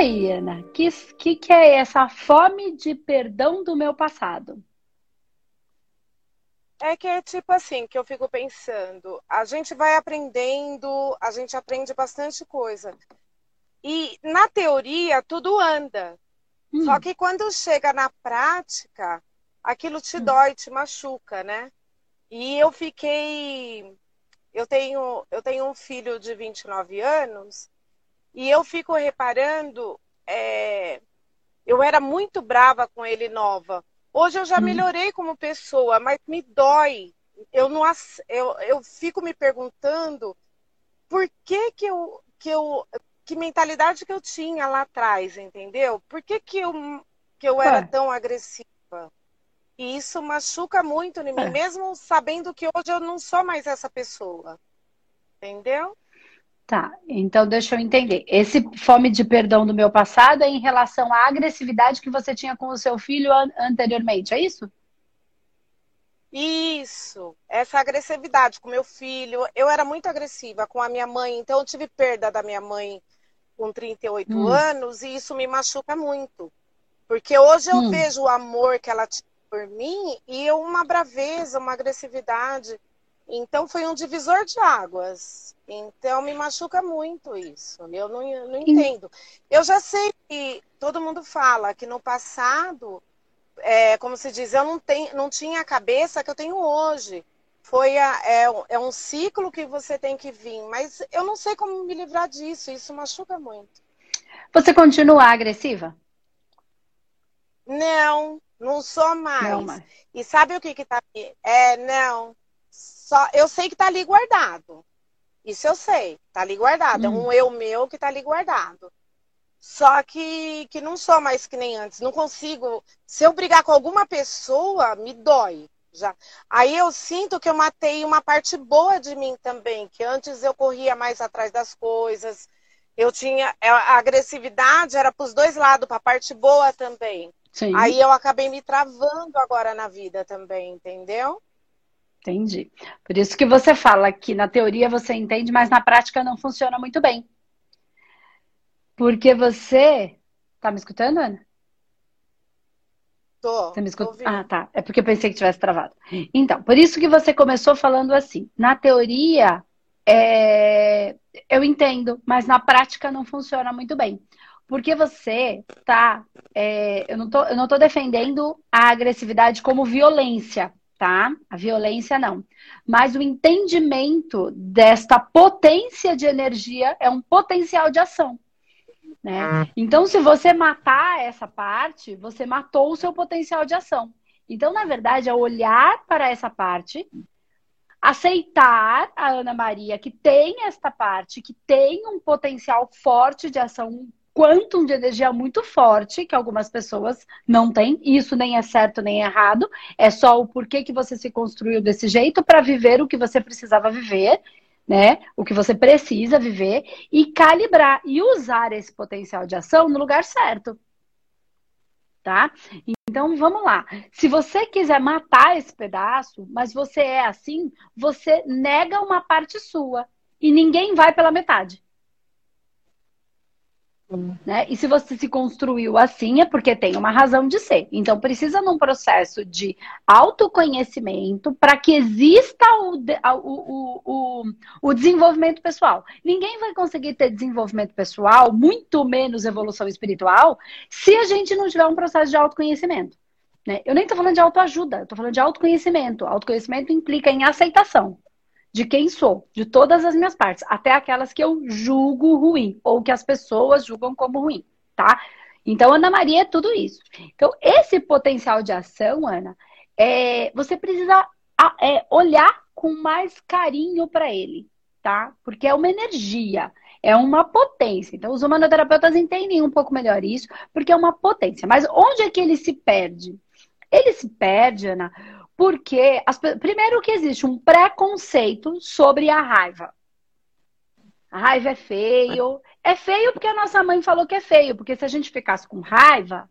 aí, Ana, o que, que, que é essa fome de perdão do meu passado? É que é tipo assim, que eu fico pensando, a gente vai aprendendo, a gente aprende bastante coisa. E na teoria tudo anda. Hum. Só que quando chega na prática, aquilo te hum. dói, te machuca, né? E eu fiquei. Eu tenho, eu tenho um filho de 29 anos e eu fico reparando. É, eu era muito brava com ele nova. Hoje eu já hum. melhorei como pessoa, mas me dói. Eu, não, eu, eu fico me perguntando por que, que, eu, que eu que mentalidade que eu tinha lá atrás, entendeu? Por que, que, eu, que eu era tão agressiva? E isso machuca muito em mim, é. mesmo sabendo que hoje eu não sou mais essa pessoa. Entendeu? Tá, então deixa eu entender. Esse fome de perdão do meu passado é em relação à agressividade que você tinha com o seu filho an anteriormente, é isso? Isso, essa agressividade com meu filho. Eu era muito agressiva com a minha mãe, então eu tive perda da minha mãe com 38 hum. anos e isso me machuca muito. Porque hoje eu hum. vejo o amor que ela tinha por mim e uma braveza, uma agressividade. Então foi um divisor de águas. Então me machuca muito isso. Eu não, não entendo. Eu já sei que todo mundo fala que no passado, é, como se diz, eu não, tenho, não tinha a cabeça que eu tenho hoje foi a, é, é, um ciclo que você tem que vir, mas eu não sei como me livrar disso, isso machuca muito. Você continua agressiva? Não, não sou mais. Não, mas... E sabe o que que tá É, não. Só eu sei que tá ali guardado. Isso eu sei, tá ali guardado. Hum. É um eu meu que tá ali guardado. Só que, que não sou mais que nem antes. Não consigo. Se eu brigar com alguma pessoa, me dói já. Aí eu sinto que eu matei uma parte boa de mim também, que antes eu corria mais atrás das coisas. Eu tinha é, a agressividade era para os dois lados, para a parte boa também. Sim. Aí eu acabei me travando agora na vida também, entendeu? Entendi. Por isso que você fala que na teoria você entende, mas na prática não funciona muito bem. Porque você. Tá me escutando, Ana? Tô. Você me escuta? Ah, tá. É porque eu pensei que tivesse travado. Então, por isso que você começou falando assim. Na teoria, é... eu entendo, mas na prática não funciona muito bem. Porque você tá. É... eu, não tô, eu não tô defendendo a agressividade como violência, tá? A violência não. Mas o entendimento desta potência de energia é um potencial de ação. Né? Então, se você matar essa parte, você matou o seu potencial de ação. Então, na verdade, é olhar para essa parte, aceitar a Ana Maria que tem esta parte, que tem um potencial forte de ação, um quantum de energia muito forte, que algumas pessoas não têm. Isso nem é certo nem é errado. É só o porquê que você se construiu desse jeito para viver o que você precisava viver né? O que você precisa viver e calibrar e usar esse potencial de ação no lugar certo. Tá? Então vamos lá. Se você quiser matar esse pedaço, mas você é assim, você nega uma parte sua e ninguém vai pela metade. Né? E se você se construiu assim, é porque tem uma razão de ser. Então, precisa num processo de autoconhecimento para que exista o, o, o, o, desenvolvimento pessoal. Ninguém vai conseguir ter desenvolvimento pessoal, muito menos evolução espiritual, se a gente não tiver um processo de autoconhecimento. Né? Eu nem estou falando de autoajuda, estou falando de autoconhecimento. Autoconhecimento implica em aceitação de quem sou, de todas as minhas partes, até aquelas que eu julgo ruim, ou que as pessoas julgam como ruim, tá? Então, Ana Maria é tudo isso. Então, esse potencial de ação, Ana, é, você precisa é, olhar com mais carinho para ele, tá? Porque é uma energia, é uma potência. Então, os humanoterapeutas entendem um pouco melhor isso, porque é uma potência. Mas onde é que ele se perde? Ele se perde, Ana, porque, as, primeiro que existe um preconceito sobre a raiva. A raiva é feio. É feio porque a nossa mãe falou que é feio. Porque se a gente ficasse com raiva,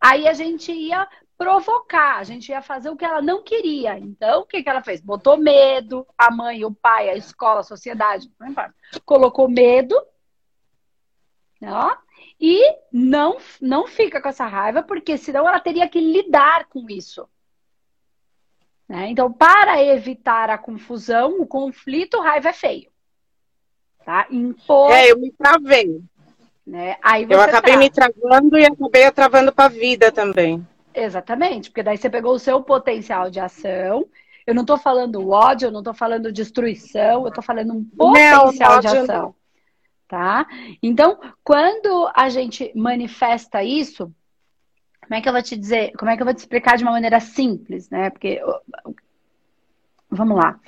aí a gente ia provocar, a gente ia fazer o que ela não queria. Então, o que, que ela fez? Botou medo, a mãe, o pai, a escola, a sociedade, não importa. Colocou medo, ó, e não, não fica com essa raiva, porque senão ela teria que lidar com isso. Né? Então, para evitar a confusão, o conflito, raiva é feio. Tá? Impor... É, eu me travei. Né? Aí eu acabei trava. me travando e acabei travando para a vida também. Exatamente, porque daí você pegou o seu potencial de ação. Eu não estou falando ódio, eu não estou falando destruição, eu estou falando um potencial não, de ação. Não. Tá? Então, quando a gente manifesta isso, como é que eu vou te dizer? Como é que eu vou te explicar de uma maneira simples, né? Porque vamos lá.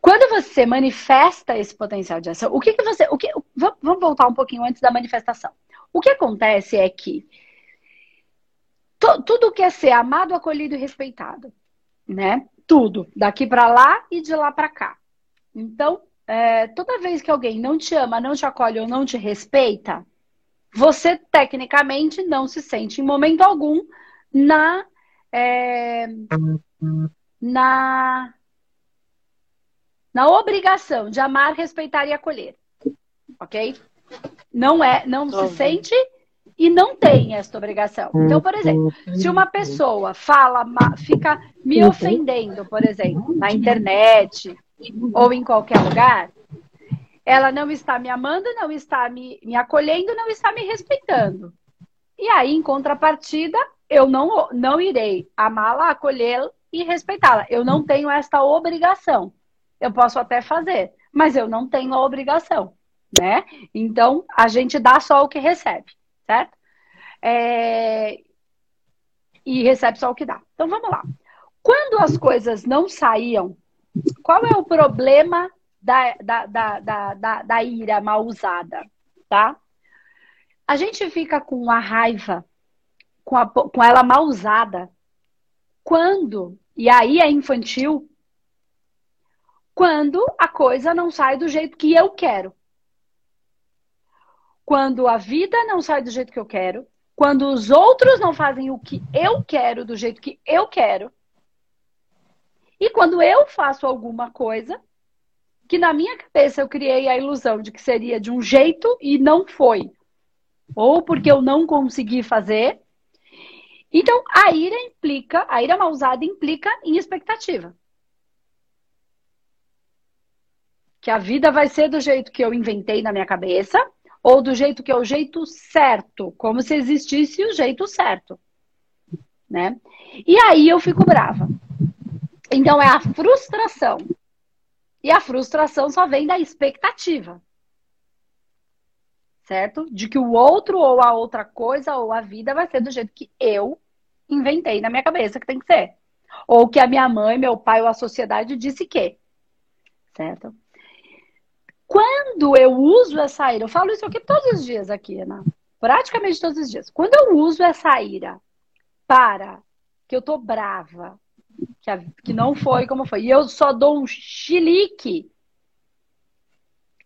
Quando você manifesta esse potencial de ação, o que, que você. O que, vamos voltar um pouquinho antes da manifestação. O que acontece é que tudo quer ser amado, acolhido e respeitado, né? Tudo, daqui para lá e de lá para cá. Então, é, toda vez que alguém não te ama, não te acolhe ou não te respeita, você tecnicamente não se sente em momento algum na é, na na obrigação de amar, respeitar e acolher, ok? Não é, não se sente e não tem essa obrigação. Então, por exemplo, se uma pessoa fala, fica me ofendendo, por exemplo, na internet ou em qualquer lugar, ela não está me amando, não está me, me acolhendo, não está me respeitando. E aí, em contrapartida, eu não, não irei amá-la, acolhê-la e respeitá-la. Eu não tenho esta obrigação. Eu posso até fazer, mas eu não tenho a obrigação, né? Então, a gente dá só o que recebe, certo? É... E recebe só o que dá. Então, vamos lá. Quando as coisas não saíam, qual é o problema da, da, da, da, da, ira mal usada, tá? A gente fica com a raiva, com, a, com ela mal usada, quando, e aí é infantil, quando a coisa não sai do jeito que eu quero. Quando a vida não sai do jeito que eu quero, quando os outros não fazem o que eu quero do jeito que eu quero, e quando eu faço alguma coisa que na minha cabeça eu criei a ilusão de que seria de um jeito e não foi. Ou porque eu não consegui fazer. Então, a ira implica, a ira mal usada implica em expectativa. Que a vida vai ser do jeito que eu inventei na minha cabeça, ou do jeito que é o jeito certo, como se existisse o jeito certo. Né? E aí eu fico brava. Então é a frustração e a frustração só vem da expectativa. Certo? De que o outro ou a outra coisa ou a vida vai ser do jeito que eu inventei na minha cabeça que tem que ser. Ou que a minha mãe, meu pai ou a sociedade disse que. Certo? Quando eu uso essa ira, eu falo isso aqui todos os dias aqui, Ana. Praticamente todos os dias. Quando eu uso essa ira para que eu tô brava, que, a, que não foi como foi. E eu só dou um chilique,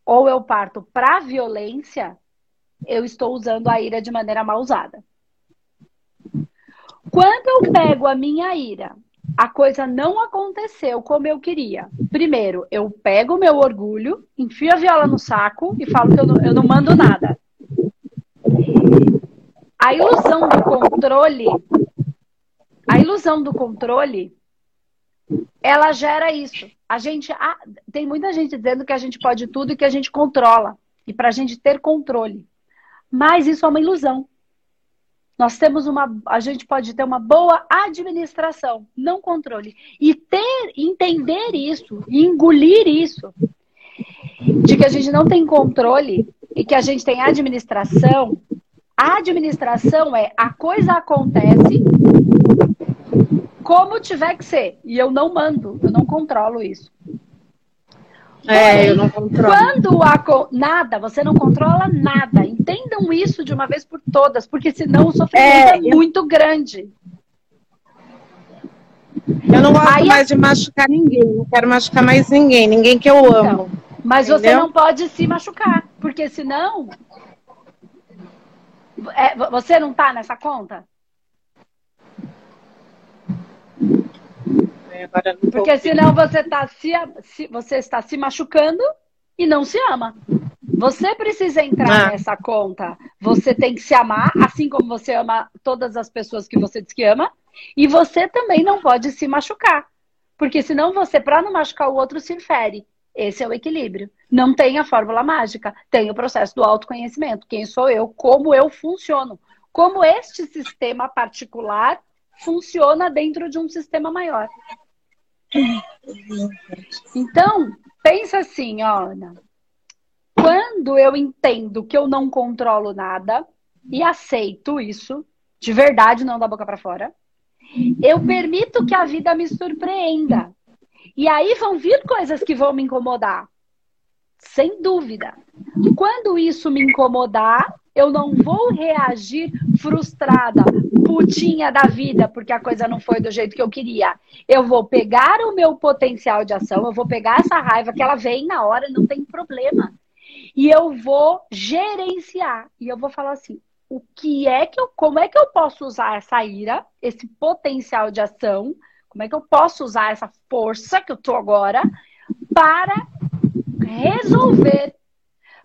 ou eu parto para violência, eu estou usando a ira de maneira mal usada. Quando eu pego a minha ira, a coisa não aconteceu como eu queria. Primeiro, eu pego o meu orgulho, enfio a viola no saco e falo que eu não, eu não mando nada. A ilusão do controle, a ilusão do controle ela gera isso. A gente tem muita gente dizendo que a gente pode tudo e que a gente controla e para a gente ter controle. Mas isso é uma ilusão. Nós temos uma, a gente pode ter uma boa administração, não controle, e ter, entender isso, engolir isso, de que a gente não tem controle e que a gente tem administração. A administração é a coisa acontece como tiver que ser. E eu não mando, eu não controlo isso. É, eu não controlo. Quando a nada, você não controla nada. Entendam isso de uma vez por todas, porque senão o sofrimento é, é muito eu... grande. Eu não gosto Aí, mais de machucar ninguém, não quero machucar mais ninguém, ninguém que eu então, amo. Mas entendeu? você não pode se machucar, porque senão. É, você não tá nessa conta? Agora Porque senão você, tá se, você está se machucando e não se ama. Você precisa entrar ah. nessa conta. Você tem que se amar, assim como você ama todas as pessoas que você diz que ama. E você também não pode se machucar. Porque senão você, para não machucar o outro, se fere. Esse é o equilíbrio. Não tem a fórmula mágica, tem o processo do autoconhecimento. Quem sou eu? Como eu funciono? Como este sistema particular funciona dentro de um sistema maior. Então, pensa assim, ó, Ana. Quando eu entendo que eu não controlo nada e aceito isso, de verdade, não da boca para fora, eu permito que a vida me surpreenda. E aí vão vir coisas que vão me incomodar. Sem dúvida. Quando isso me incomodar, eu não vou reagir frustrada, putinha da vida, porque a coisa não foi do jeito que eu queria. Eu vou pegar o meu potencial de ação, eu vou pegar essa raiva que ela vem na hora, não tem problema. E eu vou gerenciar. E eu vou falar assim: o que é que eu, como é que eu posso usar essa ira, esse potencial de ação, como é que eu posso usar essa força que eu tô agora para resolver,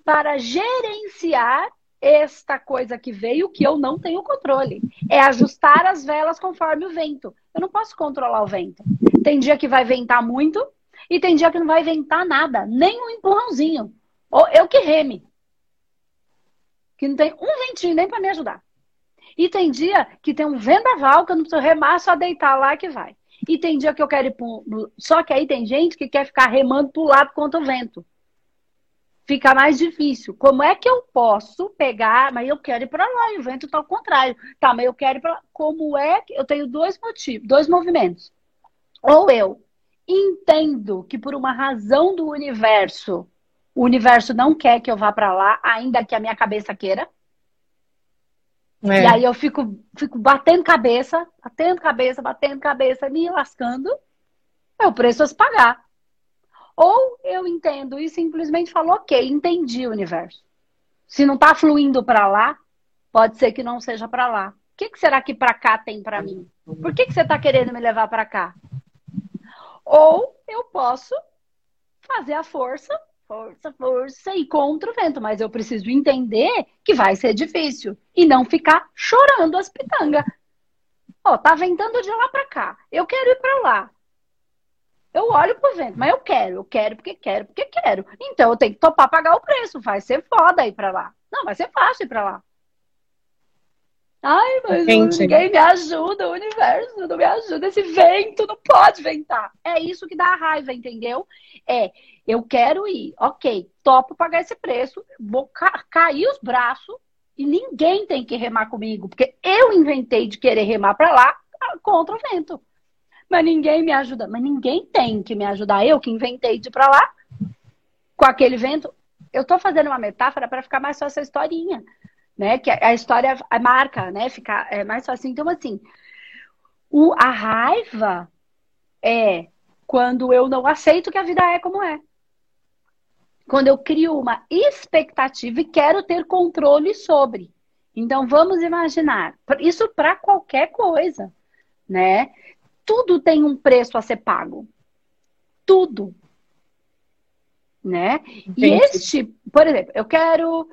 para gerenciar esta coisa que veio que eu não tenho controle. É ajustar as velas conforme o vento. Eu não posso controlar o vento. Tem dia que vai ventar muito e tem dia que não vai ventar nada, nem um empurrãozinho. Ou eu que reme. Que não tem um ventinho nem para me ajudar. E tem dia que tem um vendaval que eu não preciso remar, só deitar lá que vai. E tem dia que eu quero ir pro... Só que aí tem gente que quer ficar remando pro lado contra o vento. Fica mais difícil. Como é que eu posso pegar, mas eu quero ir para lá e o vento está ao contrário. Tá, mas eu quero ir para lá. Como é que eu tenho dois motivos, dois movimentos. Ou eu entendo que por uma razão do universo o universo não quer que eu vá para lá, ainda que a minha cabeça queira. É. E aí eu fico, fico batendo cabeça, batendo cabeça, batendo cabeça, me lascando. É o preço a se pagar. Ou eu entendo e simplesmente falo, ok, entendi o universo. Se não está fluindo para lá, pode ser que não seja para lá. O que, que, será que para cá tem para mim? Por que, que você está querendo me levar para cá? Ou eu posso fazer a força força, força e contra o vento, mas eu preciso entender que vai ser difícil e não ficar chorando as pitangas. Ó, tá ventando de lá para cá. Eu quero ir para lá. Eu olho pro vento, mas eu quero, eu quero porque quero, porque quero. Então eu tenho que topar pagar o preço. Vai ser foda ir para lá. Não, vai ser fácil ir para lá. Ai, mas Gente. ninguém me ajuda, o universo não me ajuda, esse vento não pode ventar. É isso que dá raiva, entendeu? É, eu quero ir, ok, topo pagar esse preço, vou ca cair os braços e ninguém tem que remar comigo, porque eu inventei de querer remar para lá ah, contra o vento. Mas ninguém me ajuda, mas ninguém tem que me ajudar. Eu que inventei de ir para lá com aquele vento. Eu tô fazendo uma metáfora para ficar mais fácil a historinha né? Que a história marca, né? Fica é mais fácil. Então, assim, o, a raiva é quando eu não aceito que a vida é como é. Quando eu crio uma expectativa e quero ter controle sobre. Então, vamos imaginar, isso para qualquer coisa, né? Tudo tem um preço a ser pago. Tudo. Né? Entendi. E este, por exemplo, eu quero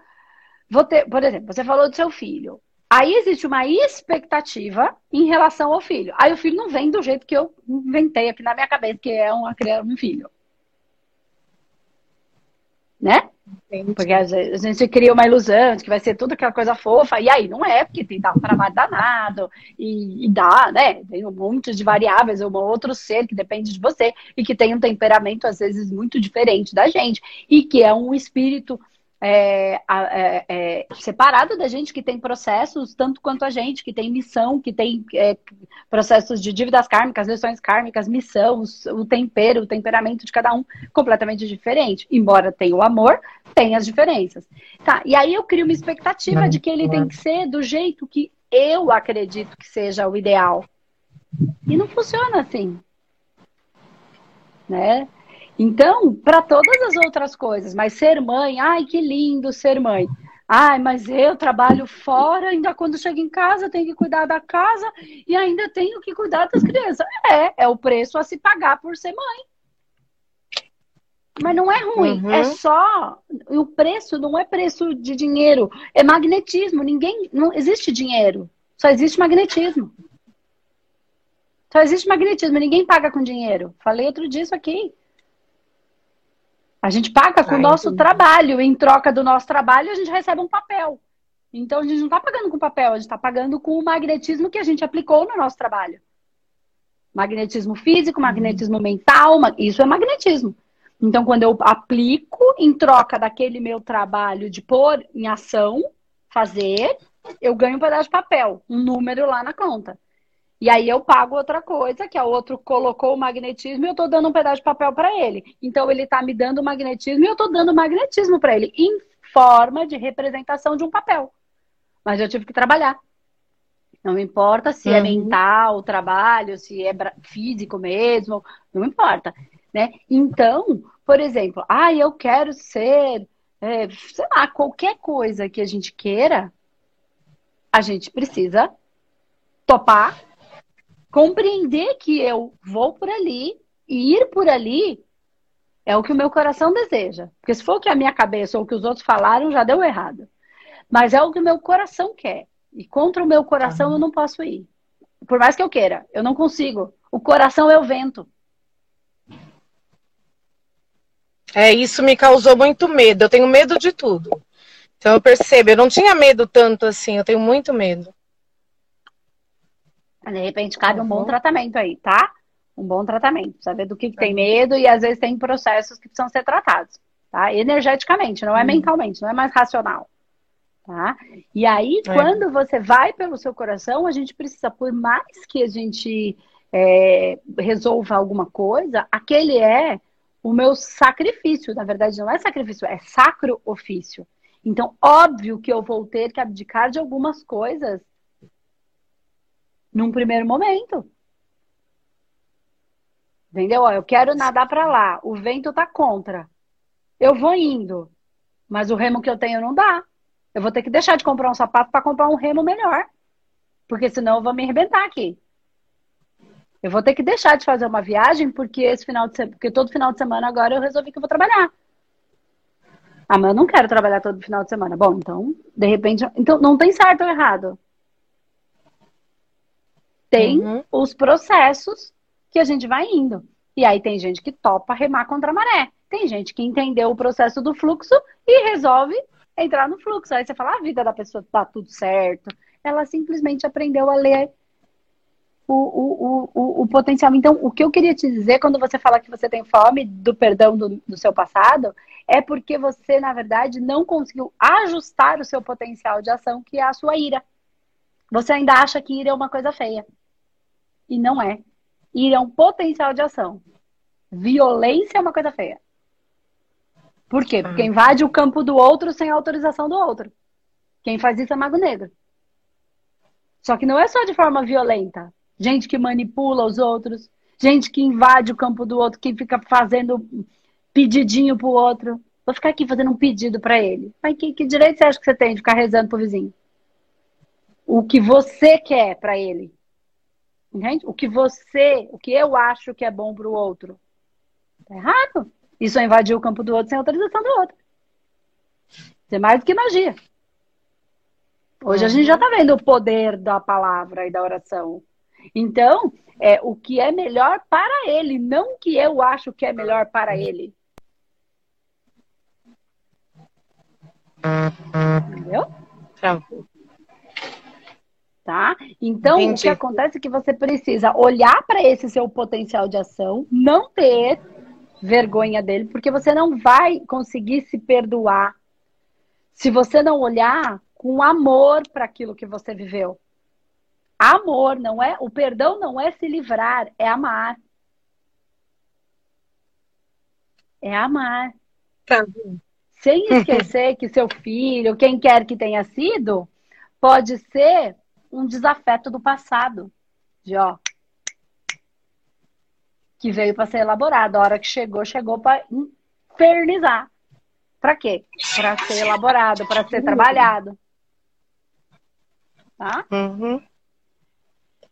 Vou ter, por exemplo, você falou do seu filho. Aí existe uma expectativa em relação ao filho. Aí o filho não vem do jeito que eu inventei aqui na minha cabeça, que é uma criança, um filho. Né? Entendi. Porque a gente cria uma ilusão de que vai ser tudo aquela coisa fofa, e aí não é, porque tem dá um trabalho danado, e, e dá, né? Tem um monte de variáveis, um outro ser que depende de você, e que tem um temperamento, às vezes, muito diferente da gente, e que é um espírito é, é, é, separado da gente que tem processos tanto quanto a gente, que tem missão, que tem é, processos de dívidas kármicas, lições kármicas, missão, o tempero, o temperamento de cada um completamente diferente. Embora tenha o amor, tem as diferenças. Tá, e aí eu crio uma expectativa de que ele tem que ser do jeito que eu acredito que seja o ideal. E não funciona assim. Né? Então, para todas as outras coisas, mas ser mãe, ai que lindo ser mãe. Ai, mas eu trabalho fora, ainda quando chego em casa tenho que cuidar da casa e ainda tenho que cuidar das crianças. É, é o preço a se pagar por ser mãe. Mas não é ruim, é uhum. é só o preço não é preço de dinheiro, é magnetismo. Ninguém não existe dinheiro, só existe magnetismo. Só existe magnetismo, ninguém paga com dinheiro. Falei outro dia isso aqui. A gente paga com o nosso entendi. trabalho. Em troca do nosso trabalho, a gente recebe um papel. Então, a gente não está pagando com papel, a gente está pagando com o magnetismo que a gente aplicou no nosso trabalho. Magnetismo físico, uhum. magnetismo mental, isso é magnetismo. Então, quando eu aplico em troca daquele meu trabalho de pôr em ação, fazer, eu ganho um pedaço de papel, um número lá na conta. E aí eu pago outra coisa, que a outro colocou o magnetismo e eu estou dando um pedaço de papel para ele. Então ele está me dando o magnetismo e eu estou dando magnetismo para ele, em forma de representação de um papel. Mas eu tive que trabalhar. Não importa se é uhum. é mental o trabalho, se é físico mesmo, não importa. Né? Então, por exemplo, ah, eu quero ser, é, sei lá, qualquer coisa que a gente queira, a gente precisa topar compreender que eu vou por ali e ir por ali é o que o meu coração deseja. Porque se for o que a minha cabeça ou o que os outros falaram, já deu errado. Mas é o que o meu coração quer. E contra o meu coração eu não posso ir. Por mais que eu queira, eu não consigo. O coração é o vento. É, isso me causou muito medo. Eu tenho medo de tudo. Então eu percebo, eu não tinha medo tanto assim, eu tenho muito medo. De repente cabe um bom uhum. tratamento aí, tá? Um bom tratamento. Saber do que, que tem uhum. medo e às vezes tem processos que precisam ser tratados, tá? Energeticamente, não é uhum. mentalmente, não é mais racional. Tá? E aí, é. quando você vai pelo seu coração, a gente precisa, por mais que a gente é, resolva alguma coisa, aquele é o meu sacrifício. Na verdade, não é sacrifício, é sacro ofício. Então, óbvio que eu vou ter que abdicar de algumas coisas num primeiro momento. Entendeu? eu quero nadar para lá, o vento tá contra. Eu vou indo, mas o remo que eu tenho não dá. Eu vou ter que deixar de comprar um sapato para comprar um remo melhor. Porque senão eu vou me arrebentar aqui. Eu vou ter que deixar de fazer uma viagem porque esse final de porque todo final de semana agora eu resolvi que eu vou trabalhar. Ah, mas eu não quero trabalhar todo final de semana. Bom, então, de repente, então não tem certo ou errado tem uhum. os processos que a gente vai indo. E aí tem gente que topa remar contra a maré. Tem gente que entendeu o processo do fluxo e resolve entrar no fluxo. Aí você fala, a vida da pessoa tá tudo certo. Ela simplesmente aprendeu a ler o, o, o, o, potencial. Então, o que eu queria te dizer quando você fala que você tem fome do perdão do, do seu passado, é porque você, na verdade, não conseguiu ajustar o seu potencial de ação, que é a sua ira. Você ainda acha que ira é uma coisa feia. E não é. Ira é um potencial de ação. Violência é uma coisa feia. Por quê? Porque ah. invade o campo do outro sem autorização do outro. Quem faz isso é mago negro. Só que não é só de forma violenta. Gente que manipula os outros, gente que invade o campo do outro, que fica fazendo pedidinho pro outro. Vou ficar aqui fazendo um pedido para ele. Mas que, que direito você acha que você tem de ficar rezando pro vizinho? O que você quer para ele. Entende? O que você, o que eu acho que é bom para o outro. Tá errado. Isso é invadir o campo do outro sem autorização do outro. Isso é mais do que magia. Hoje a gente já está vendo o poder da palavra e da oração. Então, é o que é melhor para ele, não o que eu acho que é melhor para ele. Entendeu? Travou tá? Então, Entendi. o que acontece é que você precisa olhar para esse seu potencial de ação, não ter vergonha dele, porque você não vai conseguir se perdoar se você não olhar com amor para aquilo que você viveu. Amor não é, o perdão não é se livrar, é amar. É amar. Tá. Sem esquecer que seu filho, quem quer que tenha sido, pode ser um desafeto do passado. De ó. Que veio para ser elaborado. A hora que chegou, chegou para infernizar. Para quê? Para ser elaborado, para ser trabalhado. Tá? Uhum.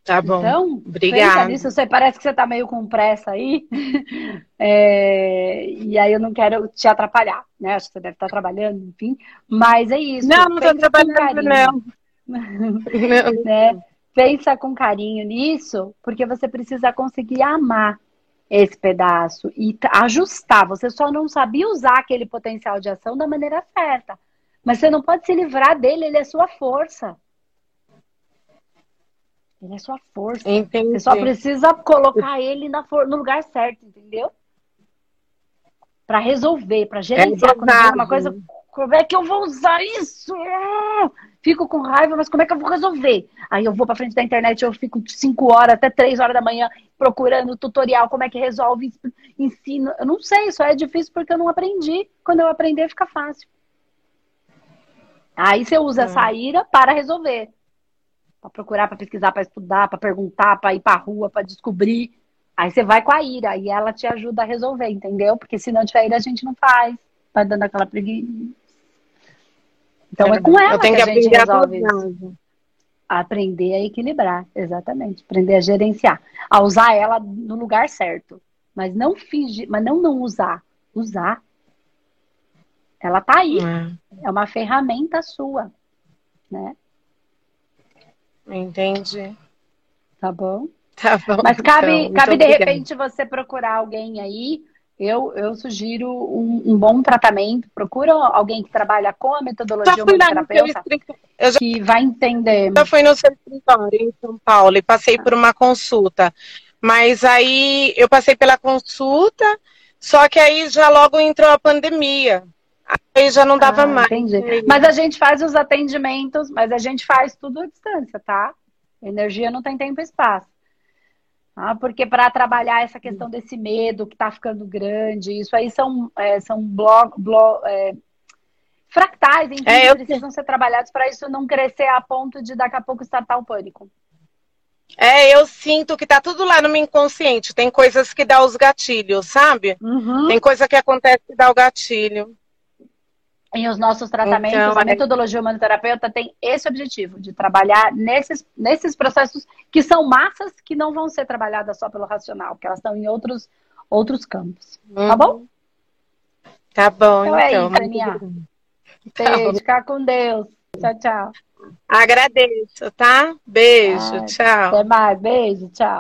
Tá bom. Então, Obrigada. nisso. Você parece que você tá meio com pressa aí. É, e aí eu não quero te atrapalhar, né? Acho que você deve estar trabalhando, enfim. Mas é isso. Não, não estou trabalhando, não. né? Pensa com carinho nisso, porque você precisa conseguir amar esse pedaço e ajustar. Você só não sabia usar aquele potencial de ação da maneira certa. Mas você não pode se livrar dele, ele é sua força. Ele é sua força. Entendi. Você só precisa colocar ele no lugar certo, entendeu? Para resolver, para gerenciar. É Quando uma coisa, como é que eu vou usar isso? Fico com raiva, mas como é que eu vou resolver? Aí eu vou para frente da internet, eu fico 5 horas até 3 horas da manhã procurando tutorial, como é que resolve, ensino. Eu não sei, só é difícil porque eu não aprendi. Quando eu aprender, fica fácil. Aí você usa é. essa ira para resolver para procurar, para pesquisar, para estudar, para perguntar, para ir para rua, para descobrir. Aí você vai com a ira e ela te ajuda a resolver, entendeu? Porque se não tiver ira, a gente não faz. Vai dando aquela preguiça. Então é, é com ela que, que, a gente resolve isso. Aprender a equilibrar, exatamente. Aprender a gerenciar. A usar ela no lugar certo. Mas não fingir, mas não não usar. Usar. Ela tá aí. É, é uma ferramenta sua, né? Entendi. Tá bom? Tá bom. Mas cabe, então, cabe de repente você procurar alguém aí. Eu, eu sugiro um, um, bom tratamento. Procura alguém que trabalha com a metodologia humanoterapeuta já... que vai entender. Eu fui no seu escritório em São Paulo e passei por uma consulta. Mas aí eu passei pela consulta, só que aí já logo entrou a pandemia. Aí já não dava ah, mais. Entendi. Mas a gente faz os atendimentos, mas a gente faz tudo à distância, tá? energia não tem tempo e espaço. Ah, porque para trabalhar essa questão desse medo que está ficando grande, isso aí são, é, são blog, blog, é, fractais, enfim, é, eu... precisam ser trabalhados para isso não crescer a ponto de daqui a pouco startar o pânico. É, eu sinto que tá tudo lá no meu inconsciente. Tem coisas que dá os gatilhos, sabe? Uhum. Tem coisa que acontece que dá o gatilho em os nossos tratamentos, então, a é metodologia humanoterapeuta tem esse objetivo, de trabalhar nesses, nesses processos que são massas que não vão ser trabalhadas só pelo racional, porque elas estão em outros, outros campos. Tá uhum. Tá bom? Tá bom, então. É então é isso. Tá Beijo, ficar com Deus. Tchau, tchau. Agradeço, tá? Beijo, tchau. Até mais, beijo, tchau.